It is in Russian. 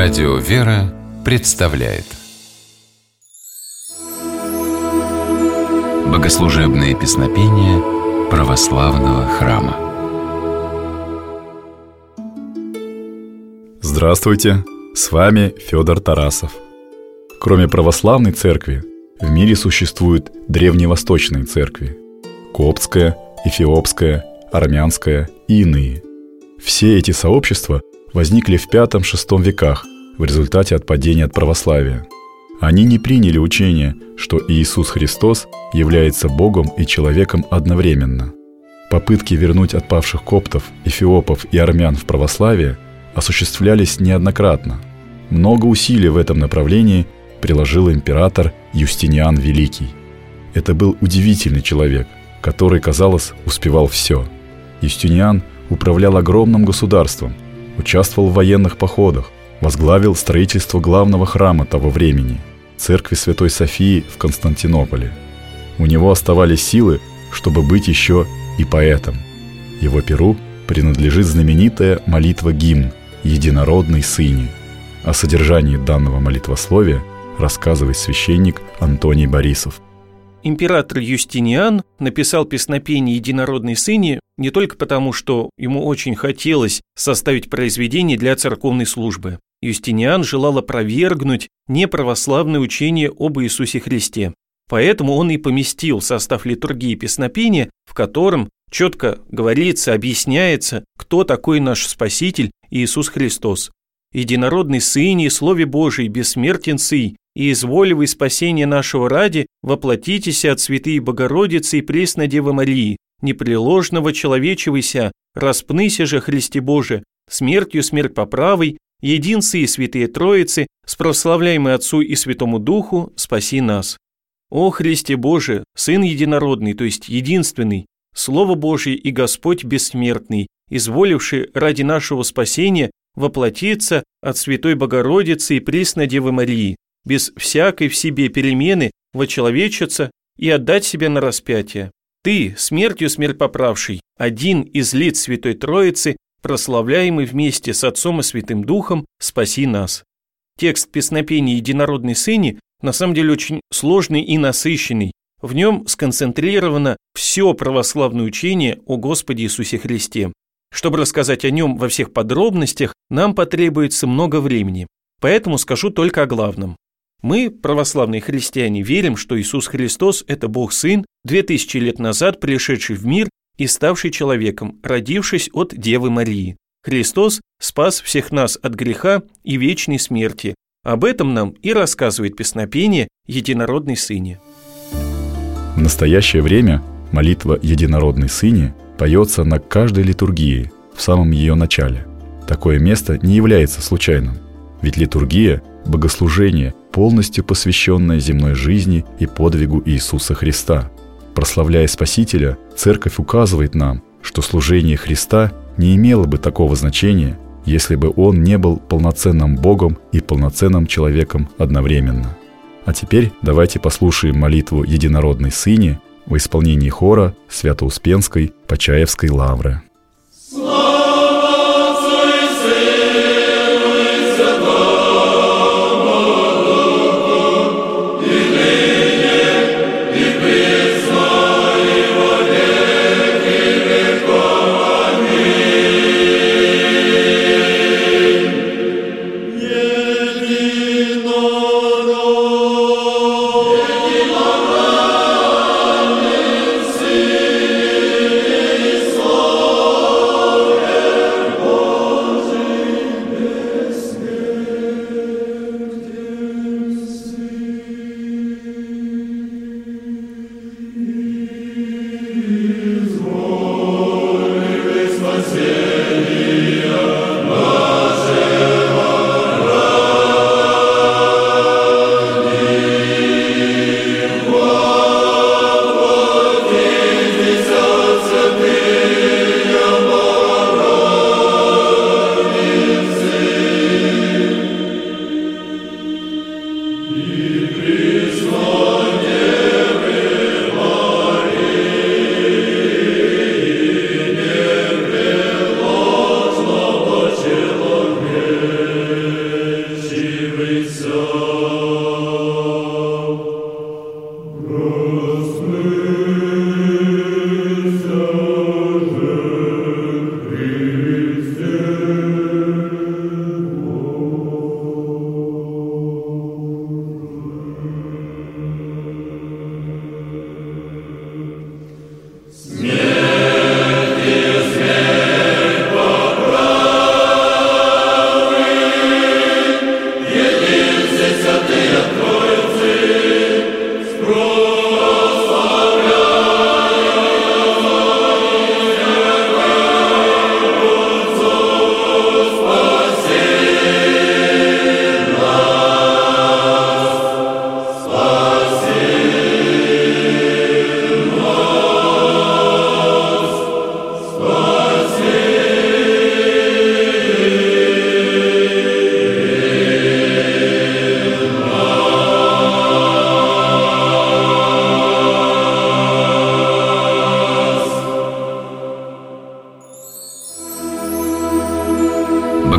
Радио «Вера» представляет Богослужебные песнопения православного храма Здравствуйте! С вами Федор Тарасов. Кроме православной церкви, в мире существуют древневосточные церкви – коптская, эфиопская, армянская и иные. Все эти сообщества возникли в V-VI веках в результате отпадения от православия. Они не приняли учение, что Иисус Христос является Богом и человеком одновременно. Попытки вернуть отпавших коптов, эфиопов и армян в православие осуществлялись неоднократно. Много усилий в этом направлении приложил император Юстиниан Великий. Это был удивительный человек, который, казалось, успевал все. Юстиниан управлял огромным государством – участвовал в военных походах, возглавил строительство главного храма того времени – церкви Святой Софии в Константинополе. У него оставались силы, чтобы быть еще и поэтом. Его перу принадлежит знаменитая молитва-гимн «Единородный Сыне». О содержании данного молитвословия рассказывает священник Антоний Борисов – Император Юстиниан написал песнопение «Единородной сыне» не только потому, что ему очень хотелось составить произведение для церковной службы. Юстиниан желал опровергнуть неправославное учение об Иисусе Христе. Поэтому он и поместил состав литургии песнопения, в котором четко говорится, объясняется, кто такой наш Спаситель Иисус Христос. «Единородный Сыне, Слове Божий, бессмертен Сый, и изволивый спасение нашего ради, воплотитесь от святые Богородицы и Пресной Девы Марии, непреложного человечевыся, распныся же Христе Боже, смертью смерть поправой, единцы и святые Троицы, с прославляемой Отцу и Святому Духу, спаси нас. О Христе Боже, Сын Единородный, то есть Единственный, Слово Божие и Господь Бессмертный, изволивший ради нашего спасения воплотиться от Святой Богородицы и Пресной Девы Марии, без всякой в себе перемены вочеловечиться и отдать себя на распятие. Ты, смертью смерть поправший, один из лиц Святой Троицы, прославляемый вместе с Отцом и Святым Духом, спаси нас. Текст песнопения «Единородный Сыне» на самом деле очень сложный и насыщенный. В нем сконцентрировано все православное учение о Господе Иисусе Христе. Чтобы рассказать о нем во всех подробностях, нам потребуется много времени. Поэтому скажу только о главном. Мы, православные христиане, верим, что Иисус Христос – это Бог Сын, две тысячи лет назад пришедший в мир и ставший человеком, родившись от Девы Марии. Христос спас всех нас от греха и вечной смерти. Об этом нам и рассказывает песнопение «Единородный Сыне». В настоящее время молитва «Единородный Сыне» поется на каждой литургии в самом ее начале. Такое место не является случайным, ведь литургия – богослужение, полностью посвященное земной жизни и подвигу Иисуса Христа. Прославляя Спасителя, Церковь указывает нам, что служение Христа не имело бы такого значения, если бы Он не был полноценным Богом и полноценным человеком одновременно. А теперь давайте послушаем молитву Единородной Сыне в исполнении хора Свято-Успенской Почаевской лавры.